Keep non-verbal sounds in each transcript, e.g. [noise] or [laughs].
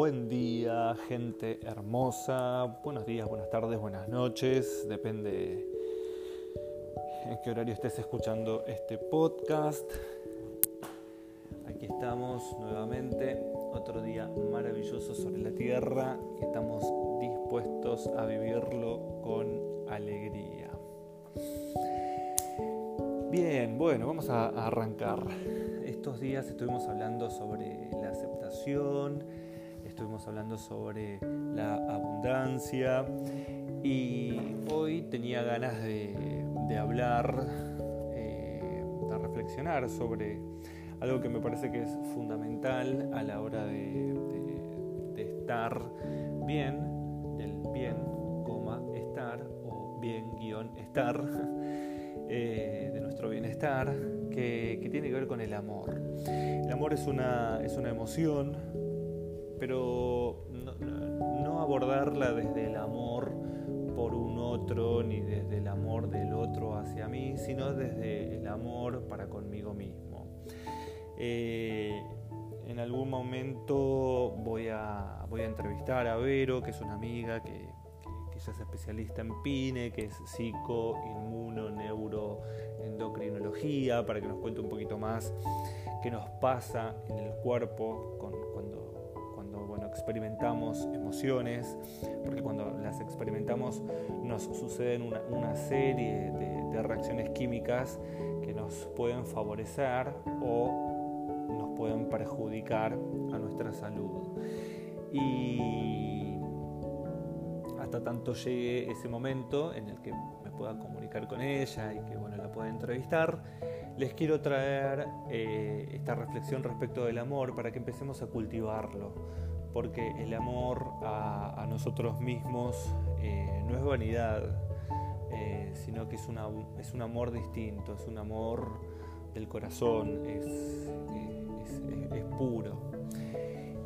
Buen día, gente hermosa. Buenos días, buenas tardes, buenas noches. Depende en qué horario estés escuchando este podcast. Aquí estamos nuevamente, otro día maravilloso sobre la tierra y estamos dispuestos a vivirlo con alegría. Bien, bueno, vamos a arrancar. Estos días estuvimos hablando sobre la aceptación, estuvimos hablando sobre la abundancia y hoy tenía ganas de, hablar, eh, de reflexionar sobre algo que me parece que es fundamental a la hora de, estar bien, del bien, coma, estar o bien guion estar. [laughs] Eh, de nuestro bienestar que, tiene que ver con el amor. El amor es una, es una emoción, pero no, abordarla desde el amor por un otro ni desde el amor del otro hacia mí, sino desde el amor para conmigo mismo. Eh, en algún momento voy a, voy a entrevistar a Vero, que es una amiga que, ella es especialista en PINE, que es psico, inmuno, para que nos cuente un poquito más qué nos pasa en el cuerpo bueno, experimentamos emociones, porque cuando las experimentamos nos suceden una, serie de, reacciones químicas que nos pueden favorecer o nos pueden perjudicar a nuestra salud. Y hasta tanto llegue ese momento en el que me pueda comunicar con ella y que bueno, la pueda entrevistar, les quiero traer eh, esta reflexión respecto del amor para que empecemos a cultivarlo, porque el amor a, nosotros mismos eh, no es vanidad, eh, sino que es, una, es un amor distinto, es un amor del corazón, es, es puro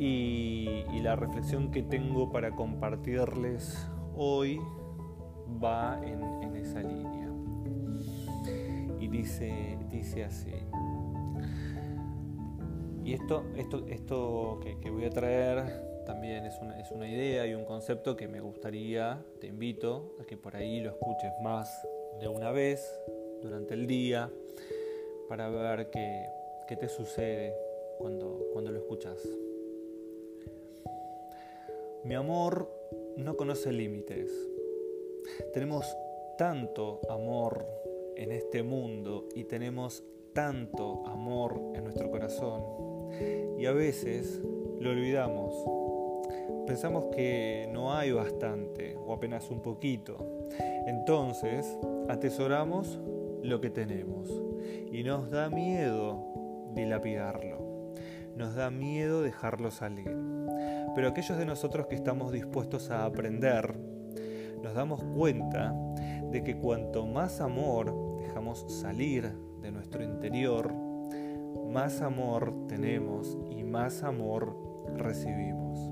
y, la reflexión que tengo para compartirles hoy va en, esa línea. Y dice, dice así. Y esto, esto, esto que, voy a traer también es una, es una, idea y un concepto que me gustaría, te invito a que por ahí lo escuches más de una vez durante el día para ver qué, qué te sucede cuando, cuando lo escuchas. Mi amor no conoce límites. Tenemos tanto amor en este mundo y tenemos tanto amor en nuestro corazón y a veces lo olvidamos. Pensamos que no hay bastante o apenas un poquito. Entonces atesoramos lo que tenemos y nos da miedo dilapidarlo. Nos da miedo dejarlo salir. Pero aquellos de nosotros que estamos dispuestos a aprender, nos damos cuenta de que cuanto más amor dejamos salir de nuestro interior, más amor tenemos y más amor recibimos.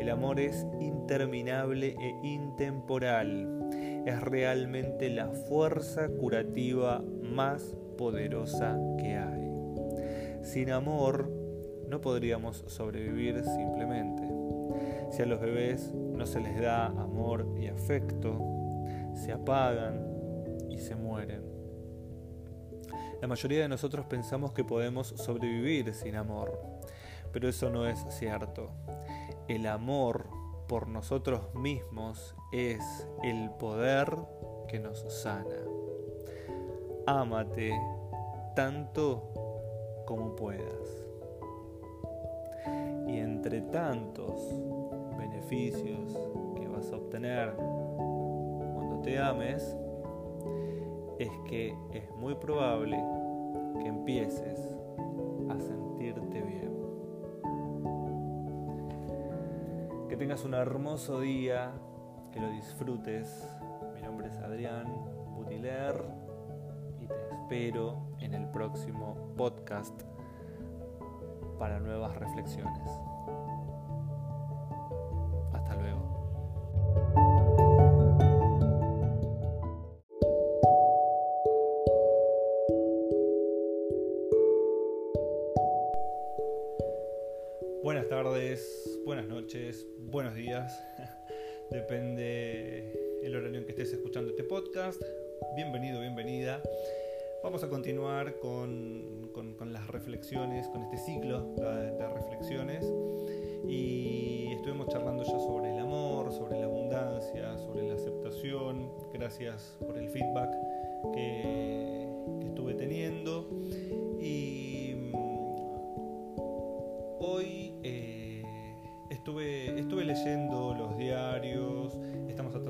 El amor es interminable e intemporal. Es realmente la fuerza curativa más poderosa que hay. Sin amor no podríamos sobrevivir simplemente. Si a los bebés no se les da amor y afecto, se apagan y se mueren. La mayoría de nosotros pensamos que podemos sobrevivir sin amor, pero eso no es cierto. El amor por nosotros mismos es el poder que nos sana. Ámate tanto como puedas y entre tantos beneficios que vas a obtener cuando te ames, es que es muy probable que empieces a sentirte bien. Que tengas un hermoso día, que lo disfrutes. Mi nombre es Adrián Butiler y te espero en el próximo podcast para nuevas reflexiones. Buenas tardes, buenas noches, buenos días. [laughs] Depende el horario en que estés escuchando este podcast. Bienvenido, bienvenida. Vamos a continuar con, las reflexiones, con este ciclo de, reflexiones. Y estuvimos charlando ya sobre el amor, sobre la abundancia, sobre la aceptación. Gracias por el feedback que estuve teniendo.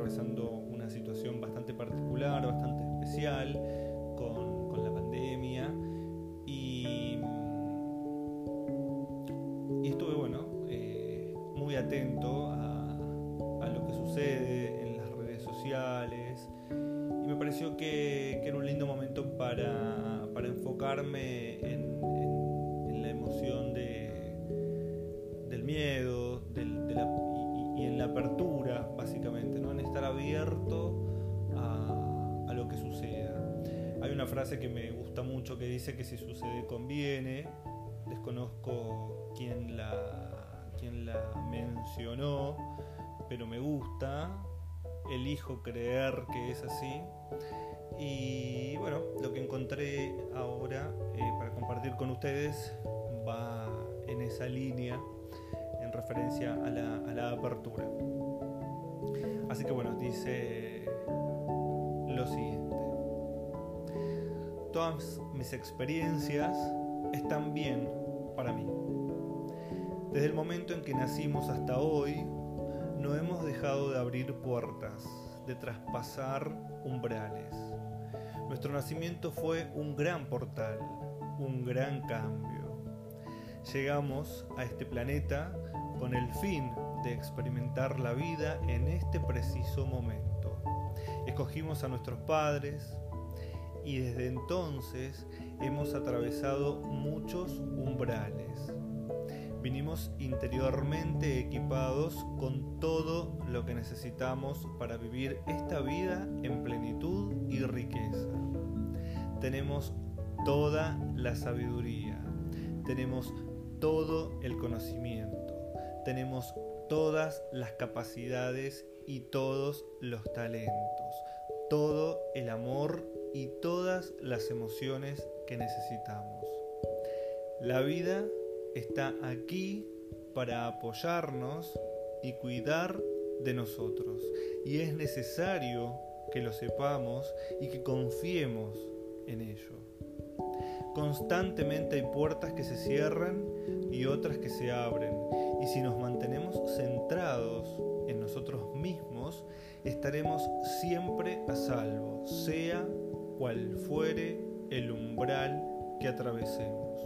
Atravesando una situación bastante particular, bastante especial con, la pandemia. Y, y estuve bueno, eh, muy atento a, a lo que sucede en las redes sociales. Y me pareció que, que era un lindo momento para, para enfocarme en frase que me gusta mucho que dice que si sucede conviene, desconozco quién la, quién la mencionó, pero me gusta, elijo creer que es así. Y bueno, lo que encontré ahora eh, para compartir con ustedes va en esa línea referencia a la, apertura. Así que bueno, dice lo siguiente. Todas mis experiencias están bien para mí. Desde el momento en que nacimos hasta hoy, no hemos dejado de abrir puertas, de traspasar umbrales. Nuestro nacimiento fue un gran portal, un gran cambio. Llegamos a este planeta con el fin de experimentar la vida en este preciso momento. Escogimos a nuestros padres y desde entonces hemos atravesado muchos umbrales. Vinimos interiormente equipados con todo lo que necesitamos para vivir esta vida en plenitud y riqueza. Tenemos toda la sabiduría, tenemos todo el conocimiento tenemos todas las capacidades y todos los talentos, todo el amor y todas las emociones que necesitamos. La vida está aquí para apoyarnos y cuidar de nosotros. Y es necesario que lo sepamos y que confiemos en ello. Constantemente hay puertas que se cierran y otras que se abren. Y si nos mantenemos centrados en nosotros mismos, estaremos siempre a salvo, sea cual fuere el umbral que atravesemos.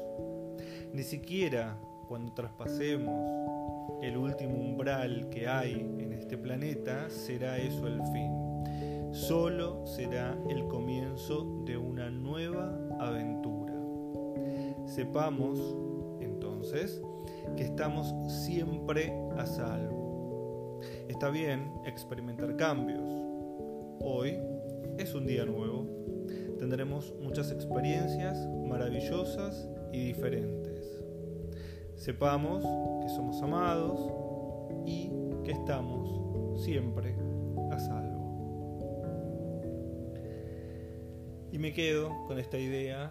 Ni siquiera cuando traspasemos el último umbral que hay en este planeta será eso el fin. Solo será el comienzo de una nueva aventura. Sepamos entonces que estamos siempre a salvo. Está bien experimentar cambios. Hoy es un día nuevo. Tendremos muchas experiencias maravillosas y diferentes. Sepamos que somos amados y que estamos siempre a salvo. Y me quedo con esta idea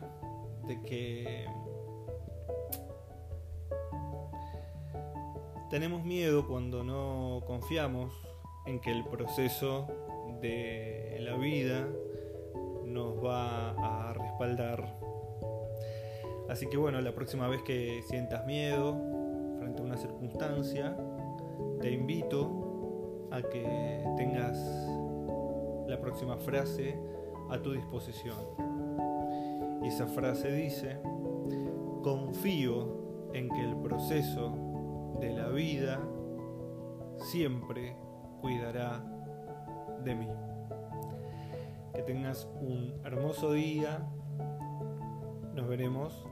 de que Tenemos miedo cuando no confiamos en que el proceso de la vida nos va a respaldar. Así que bueno, la próxima vez que sientas miedo frente a una circunstancia, te invito a que tengas la próxima frase a tu disposición. Y esa frase dice, confío en que el proceso de la vida siempre cuidará de mí. Que tengas un hermoso día. Nos veremos.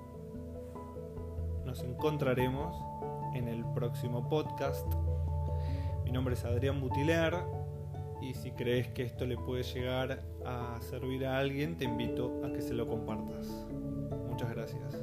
Nos encontraremos en el próximo podcast. Mi nombre es Adrián Butiler y si crees que esto le puede llegar a servir a alguien, te invito a que se lo compartas. Muchas gracias.